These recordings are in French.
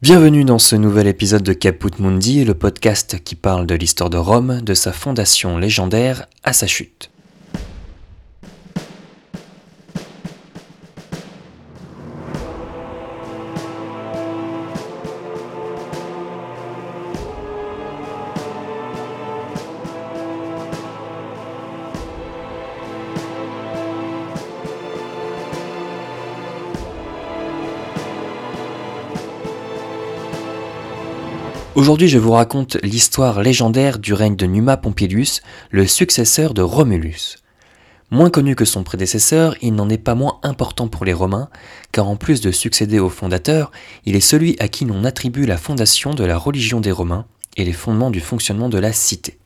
Bienvenue dans ce nouvel épisode de Caput Mundi, le podcast qui parle de l'histoire de Rome, de sa fondation légendaire à sa chute. Aujourd'hui, je vous raconte l'histoire légendaire du règne de Numa Pompilius, le successeur de Romulus. Moins connu que son prédécesseur, il n'en est pas moins important pour les Romains, car en plus de succéder au fondateur, il est celui à qui l'on attribue la fondation de la religion des Romains et les fondements du fonctionnement de la cité.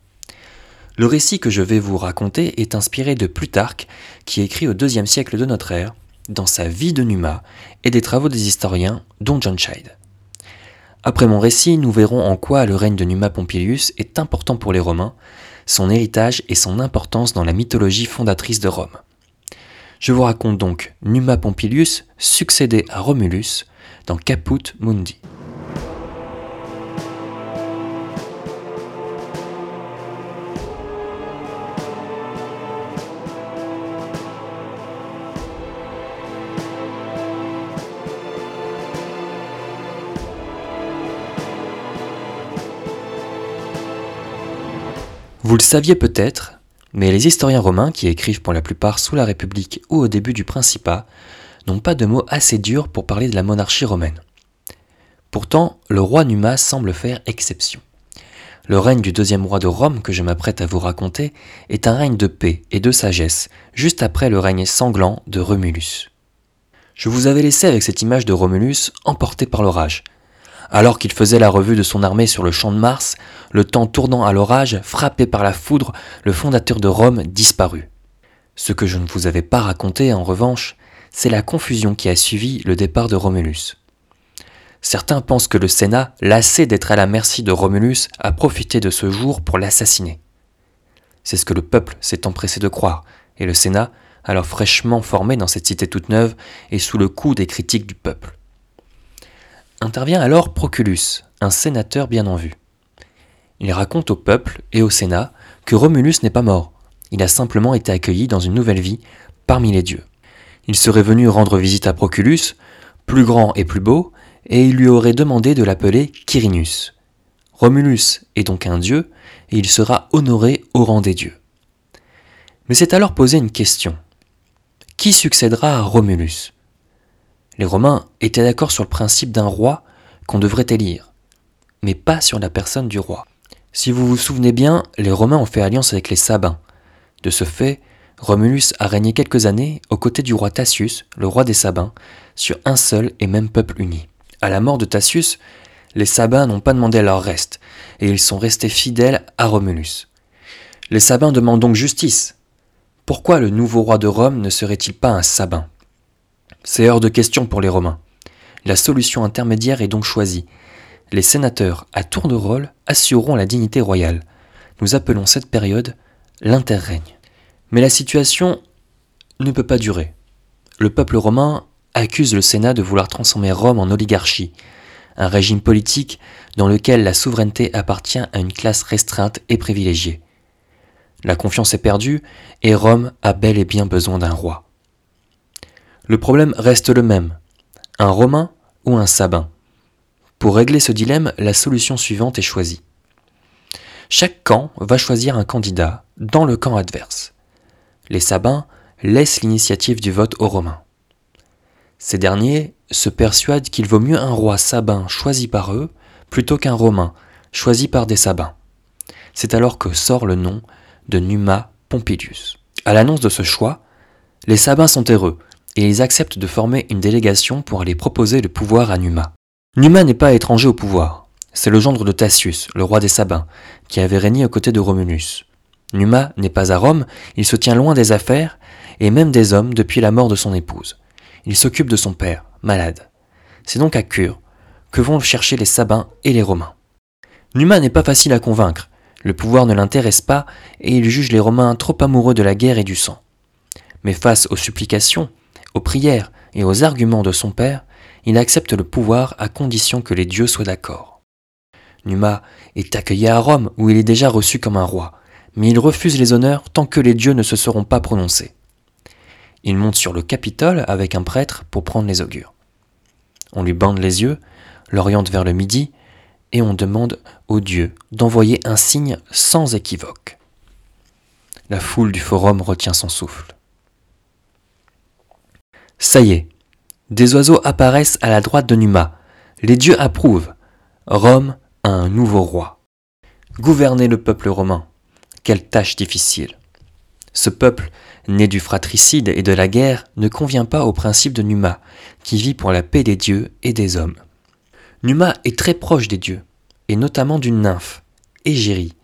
Le récit que je vais vous raconter est inspiré de Plutarque, qui écrit au IIe siècle de notre ère, dans sa vie de Numa et des travaux des historiens, dont John Scheid. Après mon récit, nous verrons en quoi le règne de Numa Pompilius est important pour les Romains, son héritage et son importance dans la mythologie fondatrice de Rome. Je vous raconte donc Numa Pompilius succédé à Romulus dans Caput Mundi. Vous le saviez peut-être, mais les historiens romains, qui écrivent pour la plupart sous la République ou au début du Principat, n'ont pas de mots assez durs pour parler de la monarchie romaine. Pourtant, le roi Numa semble faire exception. Le règne du deuxième roi de Rome que je m'apprête à vous raconter est un règne de paix et de sagesse, juste après le règne sanglant de Romulus. Je vous avais laissé avec cette image de Romulus emporté par l'orage, alors qu'il faisait la revue de son armée sur le champ de Mars, le temps tournant à l'orage, frappé par la foudre, le fondateur de Rome disparut. Ce que je ne vous avais pas raconté, en revanche, c'est la confusion qui a suivi le départ de Romulus. Certains pensent que le Sénat, lassé d'être à la merci de Romulus, a profité de ce jour pour l'assassiner. C'est ce que le peuple s'est empressé de croire, et le Sénat, alors fraîchement formé dans cette cité toute neuve, est sous le coup des critiques du peuple. Intervient alors Proculus, un sénateur bien en vue. Il raconte au peuple et au Sénat que Romulus n'est pas mort, il a simplement été accueilli dans une nouvelle vie parmi les dieux. Il serait venu rendre visite à Proculus, plus grand et plus beau, et il lui aurait demandé de l'appeler Quirinus. Romulus est donc un dieu, et il sera honoré au rang des dieux. Mais c'est alors posé une question. Qui succédera à Romulus? Les Romains étaient d'accord sur le principe d'un roi qu'on devrait élire, mais pas sur la personne du roi. Si vous vous souvenez bien, les Romains ont fait alliance avec les Sabins. De ce fait, Romulus a régné quelques années aux côtés du roi Tacius, le roi des Sabins, sur un seul et même peuple uni. À la mort de Tacius, les Sabins n'ont pas demandé leur reste, et ils sont restés fidèles à Romulus. Les Sabins demandent donc justice. Pourquoi le nouveau roi de Rome ne serait-il pas un Sabin? C'est hors de question pour les Romains. La solution intermédiaire est donc choisie. Les sénateurs, à tour de rôle, assureront la dignité royale. Nous appelons cette période l'interrègne. Mais la situation ne peut pas durer. Le peuple romain accuse le Sénat de vouloir transformer Rome en oligarchie, un régime politique dans lequel la souveraineté appartient à une classe restreinte et privilégiée. La confiance est perdue et Rome a bel et bien besoin d'un roi. Le problème reste le même. Un Romain ou un Sabin Pour régler ce dilemme, la solution suivante est choisie. Chaque camp va choisir un candidat dans le camp adverse. Les Sabins laissent l'initiative du vote aux Romains. Ces derniers se persuadent qu'il vaut mieux un roi sabin choisi par eux plutôt qu'un romain choisi par des sabins. C'est alors que sort le nom de Numa Pompilius. À l'annonce de ce choix, les sabins sont heureux et ils acceptent de former une délégation pour aller proposer le pouvoir à Numa. Numa n'est pas étranger au pouvoir. C'est le gendre de Tacius, le roi des Sabins, qui avait régné aux côtés de Romulus. Numa n'est pas à Rome, il se tient loin des affaires et même des hommes depuis la mort de son épouse. Il s'occupe de son père, malade. C'est donc à Cure que vont chercher les Sabins et les Romains. Numa n'est pas facile à convaincre, le pouvoir ne l'intéresse pas et il juge les Romains trop amoureux de la guerre et du sang. Mais face aux supplications, aux prières et aux arguments de son père, il accepte le pouvoir à condition que les dieux soient d'accord. Numa est accueilli à Rome où il est déjà reçu comme un roi, mais il refuse les honneurs tant que les dieux ne se seront pas prononcés. Il monte sur le Capitole avec un prêtre pour prendre les augures. On lui bande les yeux, l'oriente vers le midi, et on demande aux dieux d'envoyer un signe sans équivoque. La foule du forum retient son souffle. Ça y est, des oiseaux apparaissent à la droite de Numa. Les dieux approuvent. Rome a un nouveau roi. Gouverner le peuple romain. Quelle tâche difficile. Ce peuple, né du fratricide et de la guerre, ne convient pas au principe de Numa, qui vit pour la paix des dieux et des hommes. Numa est très proche des dieux, et notamment d'une nymphe, Égérie,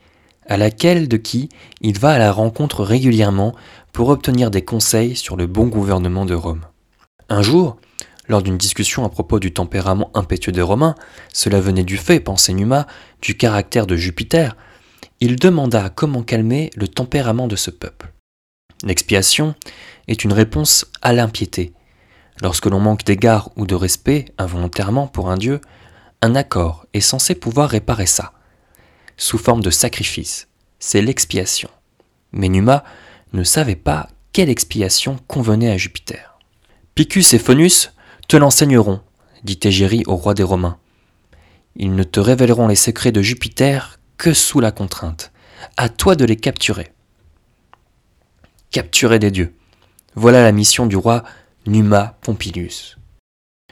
à laquelle de qui il va à la rencontre régulièrement pour obtenir des conseils sur le bon gouvernement de Rome. Un jour, lors d'une discussion à propos du tempérament impétueux des Romains, cela venait du fait, pensait Numa, du caractère de Jupiter, il demanda comment calmer le tempérament de ce peuple. L'expiation est une réponse à l'impiété. Lorsque l'on manque d'égard ou de respect involontairement pour un dieu, un accord est censé pouvoir réparer ça, sous forme de sacrifice. C'est l'expiation. Mais Numa ne savait pas quelle expiation convenait à Jupiter. Picus et Phonus te l'enseigneront, dit Égérie au roi des Romains. Ils ne te révéleront les secrets de Jupiter que sous la contrainte. À toi de les capturer capturer des dieux. Voilà la mission du roi Numa Pompilius.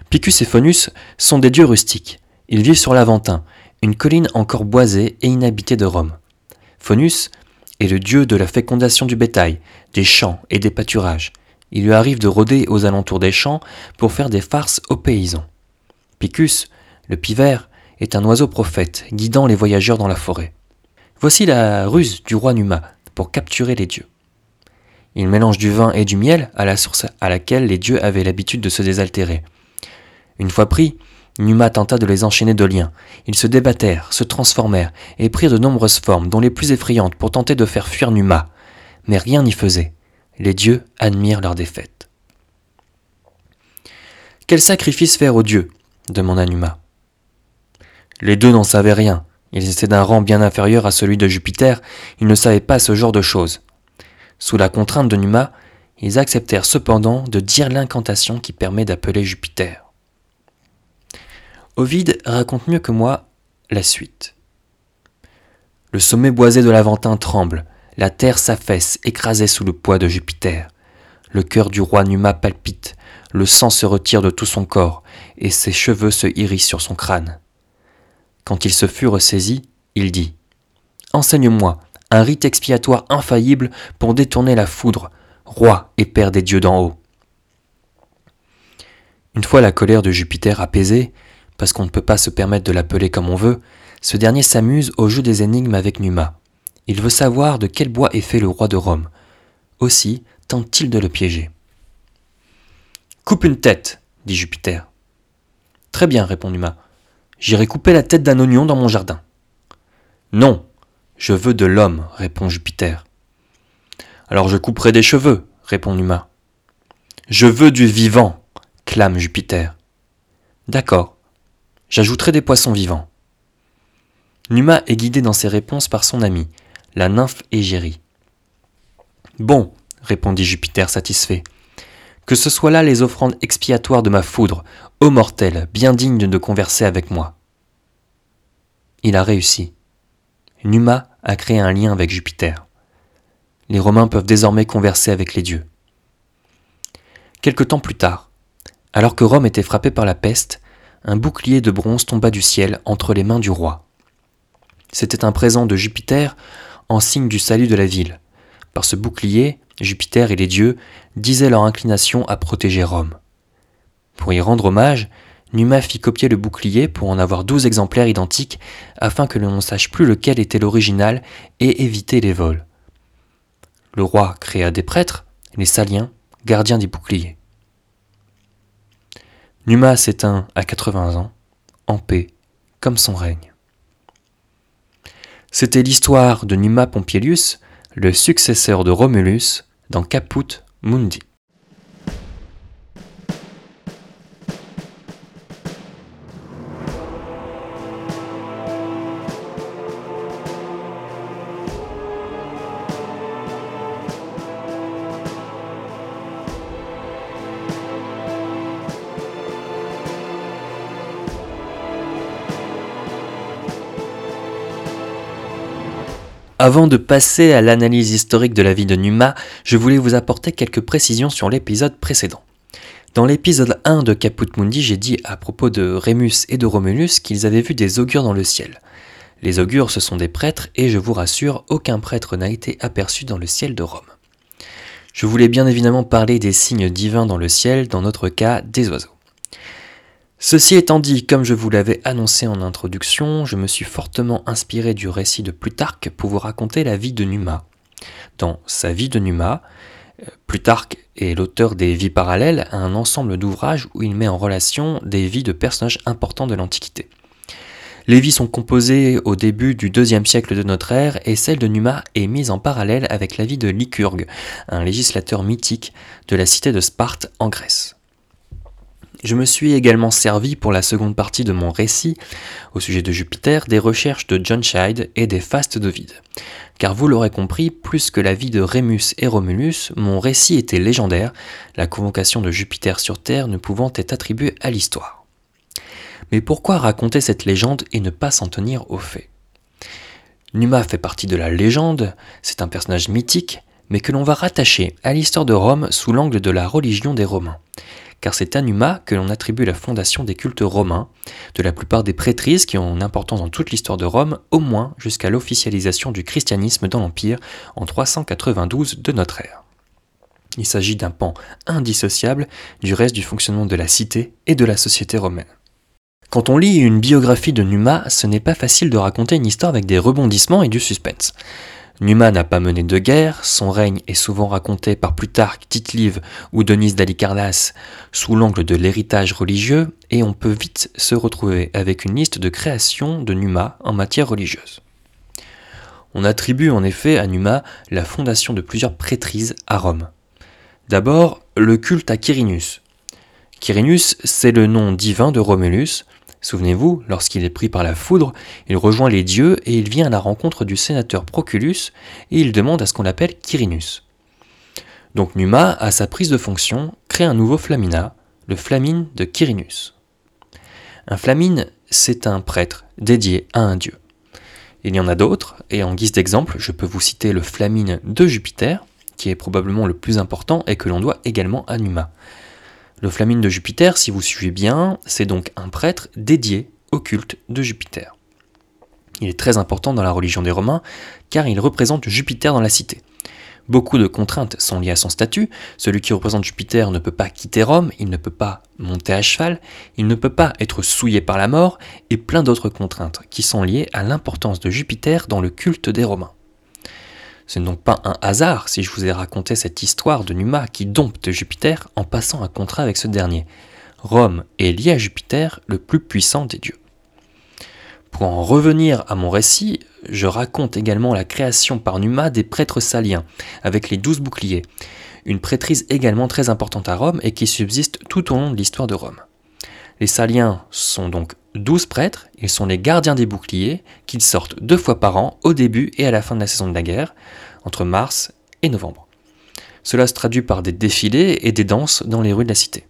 Picus et Phonus sont des dieux rustiques. Ils vivent sur l'Aventin, une colline encore boisée et inhabitée de Rome. Phonus est le dieu de la fécondation du bétail, des champs et des pâturages. Il lui arrive de rôder aux alentours des champs pour faire des farces aux paysans. Picus, le pivert, est un oiseau prophète guidant les voyageurs dans la forêt. Voici la ruse du roi Numa pour capturer les dieux. Il mélange du vin et du miel à la source à laquelle les dieux avaient l'habitude de se désaltérer. Une fois pris, Numa tenta de les enchaîner de liens. Ils se débattèrent, se transformèrent et prirent de nombreuses formes, dont les plus effrayantes, pour tenter de faire fuir Numa. Mais rien n'y faisait. Les dieux admirent leur défaite. Quel sacrifice faire aux dieux? demanda Numa. Les deux n'en savaient rien. Ils étaient d'un rang bien inférieur à celui de Jupiter, ils ne savaient pas ce genre de choses. Sous la contrainte de Numa, ils acceptèrent cependant de dire l'incantation qui permet d'appeler Jupiter. Ovide raconte mieux que moi la suite. Le sommet boisé de l'Aventin tremble, la terre s'affaisse, écrasée sous le poids de Jupiter. Le cœur du roi Numa palpite, le sang se retire de tout son corps, et ses cheveux se hérissent sur son crâne. Quand il se fut ressaisi, il dit Enseigne-moi, un rite expiatoire infaillible pour détourner la foudre, roi et père des dieux d'en haut. Une fois la colère de Jupiter apaisée, parce qu'on ne peut pas se permettre de l'appeler comme on veut, ce dernier s'amuse au jeu des énigmes avec Numa. Il veut savoir de quel bois est fait le roi de Rome. Aussi tente-t-il de le piéger. Coupe une tête, dit Jupiter. Très bien, répond Numa. J'irai couper la tête d'un oignon dans mon jardin. Non, je veux de l'homme, répond Jupiter. Alors je couperai des cheveux, répond Numa. Je veux du vivant, clame Jupiter. D'accord, j'ajouterai des poissons vivants. Numa est guidé dans ses réponses par son ami, la nymphe Égérie. Bon, répondit Jupiter satisfait, que ce soit là les offrandes expiatoires de ma foudre, ô mortel, bien digne de converser avec moi. Il a réussi. Numa a créé un lien avec Jupiter. Les Romains peuvent désormais converser avec les dieux. Quelque temps plus tard, alors que Rome était frappée par la peste, un bouclier de bronze tomba du ciel entre les mains du roi. C'était un présent de Jupiter en signe du salut de la ville. Par ce bouclier, Jupiter et les dieux disaient leur inclination à protéger Rome. Pour y rendre hommage, Numa fit copier le bouclier pour en avoir douze exemplaires identiques afin que l'on ne sache plus lequel était l'original et éviter les vols. Le roi créa des prêtres, les saliens, gardiens des boucliers. Numa s'éteint à 80 ans, en paix, comme son règne. C'était l'histoire de Numa Pompilius, le successeur de Romulus, dans Caput Mundi. Avant de passer à l'analyse historique de la vie de Numa, je voulais vous apporter quelques précisions sur l'épisode précédent. Dans l'épisode 1 de Caput Mundi, j'ai dit à propos de Rémus et de Romulus qu'ils avaient vu des augures dans le ciel. Les augures, ce sont des prêtres, et je vous rassure, aucun prêtre n'a été aperçu dans le ciel de Rome. Je voulais bien évidemment parler des signes divins dans le ciel, dans notre cas des oiseaux. Ceci étant dit, comme je vous l'avais annoncé en introduction, je me suis fortement inspiré du récit de Plutarque pour vous raconter la vie de Numa. Dans sa vie de Numa, euh, Plutarque est l'auteur des Vies parallèles, un ensemble d'ouvrages où il met en relation des vies de personnages importants de l'Antiquité. Les vies sont composées au début du deuxième siècle de notre ère et celle de Numa est mise en parallèle avec la vie de Lycurgue, un législateur mythique de la cité de Sparte en Grèce. Je me suis également servi pour la seconde partie de mon récit au sujet de Jupiter des recherches de John Scheid et des fastes d'Ovide. Car vous l'aurez compris, plus que la vie de Rémus et Romulus, mon récit était légendaire, la convocation de Jupiter sur Terre ne pouvant être attribuée à l'histoire. Mais pourquoi raconter cette légende et ne pas s'en tenir aux faits? Numa fait partie de la légende, c'est un personnage mythique, mais que l'on va rattacher à l'histoire de Rome sous l'angle de la religion des Romains car c'est à Numa que l'on attribue la fondation des cultes romains, de la plupart des prêtrises qui ont une importance dans toute l'histoire de Rome, au moins jusqu'à l'officialisation du christianisme dans l'Empire en 392 de notre ère. Il s'agit d'un pan indissociable du reste du fonctionnement de la cité et de la société romaine. Quand on lit une biographie de Numa, ce n'est pas facile de raconter une histoire avec des rebondissements et du suspense. Numa n'a pas mené de guerre, son règne est souvent raconté par Plutarque, Tite-Live ou Denise d'Alicarnasse sous l'angle de l'héritage religieux, et on peut vite se retrouver avec une liste de créations de Numa en matière religieuse. On attribue en effet à Numa la fondation de plusieurs prêtrises à Rome. D'abord, le culte à Quirinus. Quirinus, c'est le nom divin de Romulus, Souvenez-vous, lorsqu'il est pris par la foudre, il rejoint les dieux et il vient à la rencontre du sénateur Proculus et il demande à ce qu'on l'appelle Quirinus. Donc Numa, à sa prise de fonction, crée un nouveau Flamina, le Flamine de Quirinus. Un Flamine, c'est un prêtre dédié à un dieu. Il y en a d'autres, et en guise d'exemple, je peux vous citer le Flamine de Jupiter, qui est probablement le plus important et que l'on doit également à Numa. Le Flamine de Jupiter, si vous suivez bien, c'est donc un prêtre dédié au culte de Jupiter. Il est très important dans la religion des Romains car il représente Jupiter dans la cité. Beaucoup de contraintes sont liées à son statut. Celui qui représente Jupiter ne peut pas quitter Rome, il ne peut pas monter à cheval, il ne peut pas être souillé par la mort, et plein d'autres contraintes qui sont liées à l'importance de Jupiter dans le culte des Romains. Ce n'est donc pas un hasard si je vous ai raconté cette histoire de Numa qui dompte Jupiter en passant un contrat avec ce dernier. Rome est liée à Jupiter, le plus puissant des dieux. Pour en revenir à mon récit, je raconte également la création par Numa des prêtres saliens, avec les douze boucliers, une prêtrise également très importante à Rome et qui subsiste tout au long de l'histoire de Rome. Les Saliens sont donc douze prêtres, ils sont les gardiens des boucliers, qu'ils sortent deux fois par an, au début et à la fin de la saison de la guerre, entre mars et novembre. Cela se traduit par des défilés et des danses dans les rues de la cité.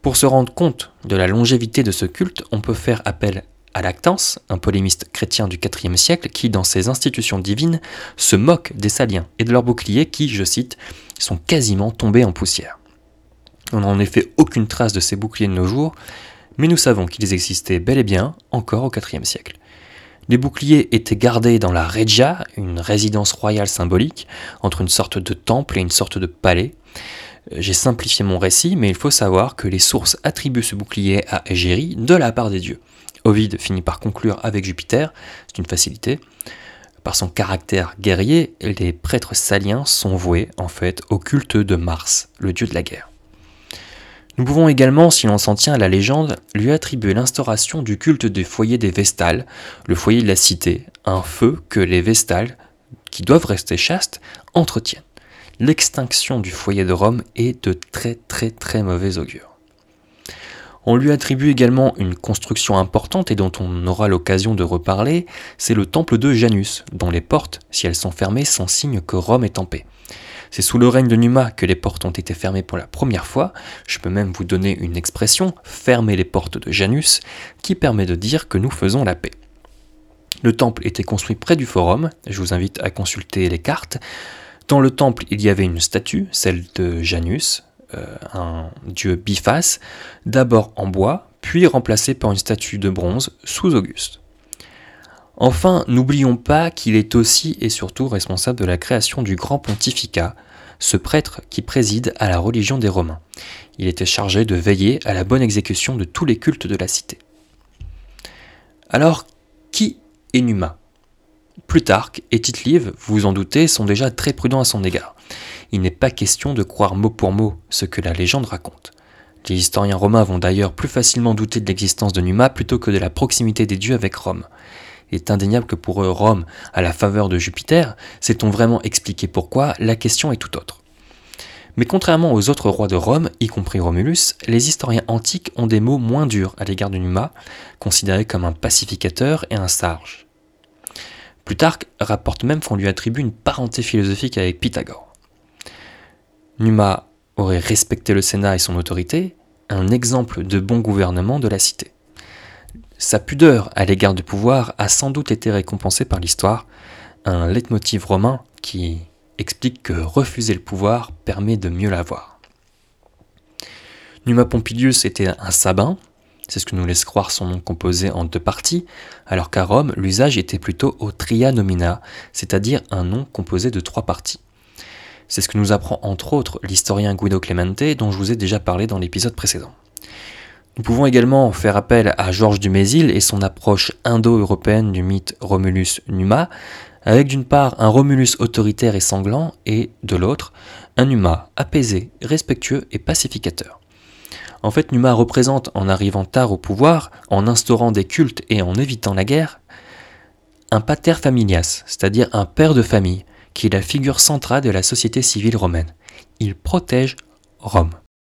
Pour se rendre compte de la longévité de ce culte, on peut faire appel à Lactance, un polémiste chrétien du IVe siècle, qui, dans ses institutions divines, se moque des Saliens et de leurs boucliers qui, je cite, sont quasiment tombés en poussière. On n'a en effet aucune trace de ces boucliers de nos jours, mais nous savons qu'ils existaient bel et bien encore au IVe siècle. Les boucliers étaient gardés dans la Regia, une résidence royale symbolique, entre une sorte de temple et une sorte de palais. Euh, j'ai simplifié mon récit, mais il faut savoir que les sources attribuent ce bouclier à Égérie de la part des dieux. Ovide finit par conclure avec Jupiter, c'est une facilité. Par son caractère guerrier, les prêtres saliens sont voués en fait au culte de Mars, le dieu de la guerre. Nous pouvons également, si l'on s'en tient à la légende, lui attribuer l'instauration du culte des foyers des Vestales, le foyer de la cité, un feu que les Vestales, qui doivent rester chastes, entretiennent. L'extinction du foyer de Rome est de très très très mauvais augure. On lui attribue également une construction importante et dont on aura l'occasion de reparler, c'est le temple de Janus, dont les portes, si elles sont fermées, sont signe que Rome est en paix. C'est sous le règne de Numa que les portes ont été fermées pour la première fois. Je peux même vous donner une expression, fermer les portes de Janus, qui permet de dire que nous faisons la paix. Le temple était construit près du forum, je vous invite à consulter les cartes. Dans le temple, il y avait une statue, celle de Janus, euh, un dieu biface, d'abord en bois, puis remplacée par une statue de bronze sous Auguste. Enfin, n'oublions pas qu'il est aussi et surtout responsable de la création du grand pontificat, ce prêtre qui préside à la religion des Romains. Il était chargé de veiller à la bonne exécution de tous les cultes de la cité. Alors, qui est Numa? Plutarque et Tite-Live, vous vous en doutez, sont déjà très prudents à son égard. Il n'est pas question de croire mot pour mot ce que la légende raconte. Les historiens romains vont d'ailleurs plus facilement douter de l'existence de Numa plutôt que de la proximité des dieux avec Rome. Est indéniable que pour eux, Rome, à la faveur de Jupiter, sait-on vraiment expliquer pourquoi? La question est tout autre. Mais contrairement aux autres rois de Rome, y compris Romulus, les historiens antiques ont des mots moins durs à l'égard de Numa, considéré comme un pacificateur et un sage. Plutarque rapporte même qu'on lui attribue une parenté philosophique avec Pythagore. Numa aurait respecté le Sénat et son autorité, un exemple de bon gouvernement de la cité. Sa pudeur à l'égard du pouvoir a sans doute été récompensée par l'histoire, un leitmotiv romain qui explique que refuser le pouvoir permet de mieux l'avoir. Numa Pompilius était un sabin, c'est ce que nous laisse croire son nom composé en deux parties, alors qu'à Rome, l'usage était plutôt au tria nomina, c'est-à-dire un nom composé de trois parties. C'est ce que nous apprend entre autres l'historien Guido Clemente dont je vous ai déjà parlé dans l'épisode précédent. Nous pouvons également faire appel à Georges Dumézil et son approche indo-européenne du mythe Romulus-Numa, avec d'une part un Romulus autoritaire et sanglant, et de l'autre, un Numa apaisé, respectueux et pacificateur. En fait, Numa représente, en arrivant tard au pouvoir, en instaurant des cultes et en évitant la guerre, un pater familias, c'est-à-dire un père de famille, qui est la figure centrale de la société civile romaine. Il protège Rome.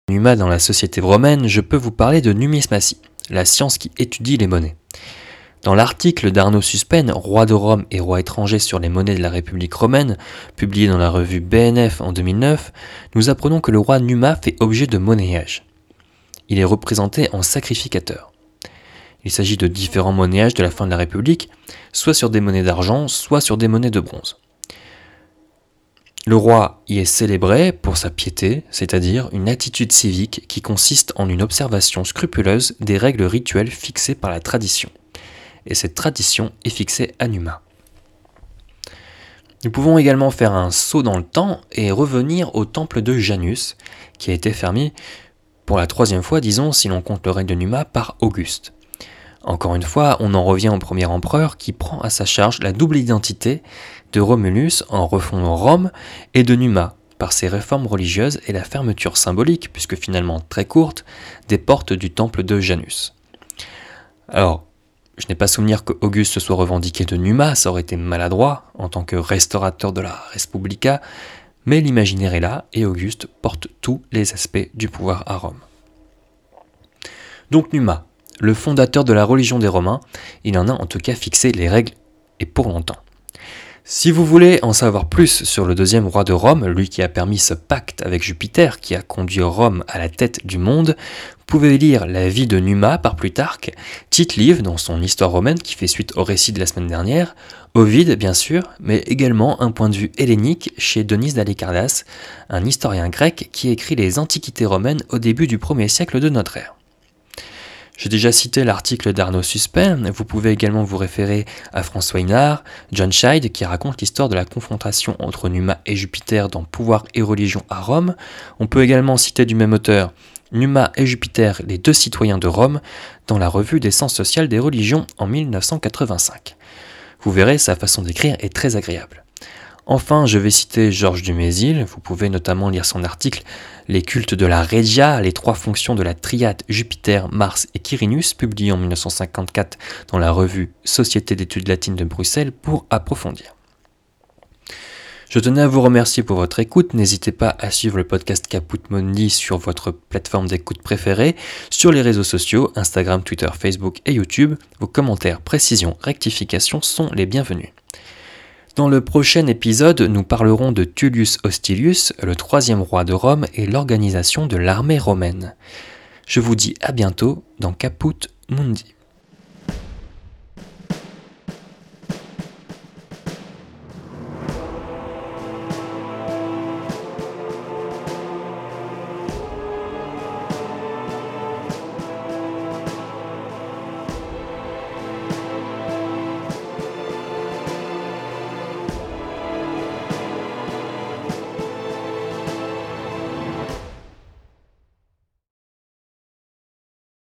Numa dans la société romaine, je peux vous parler de numismatie, la science qui étudie les monnaies. Dans l'article d'Arnaud Suspen, roi de Rome et roi étranger sur les monnaies de la République romaine, publié dans la revue BNF en 2009, nous apprenons que le roi Numa fait objet de monnayage. Il est représenté en sacrificateur. Il s'agit de différents monnayages de la fin de la République, soit sur des monnaies d'argent, soit sur des monnaies de bronze. Le roi y est célébré pour sa piété, c'est-à-dire une attitude civique qui consiste en une observation scrupuleuse des règles rituelles fixées par la tradition. Et cette tradition est fixée à Numa. Nous pouvons également faire un saut dans le temps et revenir au temple de Janus, qui a été fermé pour la troisième fois, disons, si l'on compte le règne de Numa, par Auguste. Encore une fois, on en revient au premier empereur qui prend à sa charge la double identité de Romulus en refondant Rome et de Numa par ses réformes religieuses et la fermeture symbolique, puisque finalement très courte, des portes du temple de Janus. Alors, je n'ai pas souvenir que Auguste se soit revendiqué de Numa, ça aurait été maladroit en tant que restaurateur de la Respublica, mais l'imaginaire est là et Auguste porte tous les aspects du pouvoir à Rome. Donc Numa, le fondateur de la religion des Romains, il en a en tout cas fixé les règles et pour longtemps. Si vous voulez en savoir plus sur le deuxième roi de Rome, lui qui a permis ce pacte avec Jupiter qui a conduit Rome à la tête du monde, vous pouvez lire La vie de Numa par Plutarque, Tite Live dans son Histoire romaine qui fait suite au récit de la semaine dernière, Ovide bien sûr, mais également un point de vue hellénique chez Denise d'Alicardas, un historien grec qui écrit les Antiquités romaines au début du 1er siècle de notre ère. J'ai déjà cité l'article d'Arnaud Suspect, vous pouvez également vous référer à François Hinard, John Scheid qui raconte l'histoire de la confrontation entre Numa et Jupiter dans Pouvoir et religion à Rome. On peut également citer du même auteur Numa et Jupiter, les deux citoyens de Rome, dans la revue des sciences sociales des religions en 1985. Vous verrez, sa façon d'écrire est très agréable. Enfin, je vais citer Georges Dumézil, vous pouvez notamment lire son article Les cultes de la Regia, les trois fonctions de la triade Jupiter, Mars et Quirinus, publié en 1954 dans la revue Société d'études latines de Bruxelles pour approfondir. Je tenais à vous remercier pour votre écoute. N'hésitez pas à suivre le podcast Caput Mundi sur votre plateforme d'écoute préférée, sur les réseaux sociaux, Instagram, Twitter, Facebook et YouTube. Vos commentaires, précisions, rectifications sont les bienvenus. Dans le prochain épisode, nous parlerons de Tullius Hostilius, le troisième roi de Rome et l'organisation de l'armée romaine. Je vous dis à bientôt dans Caput Mundi.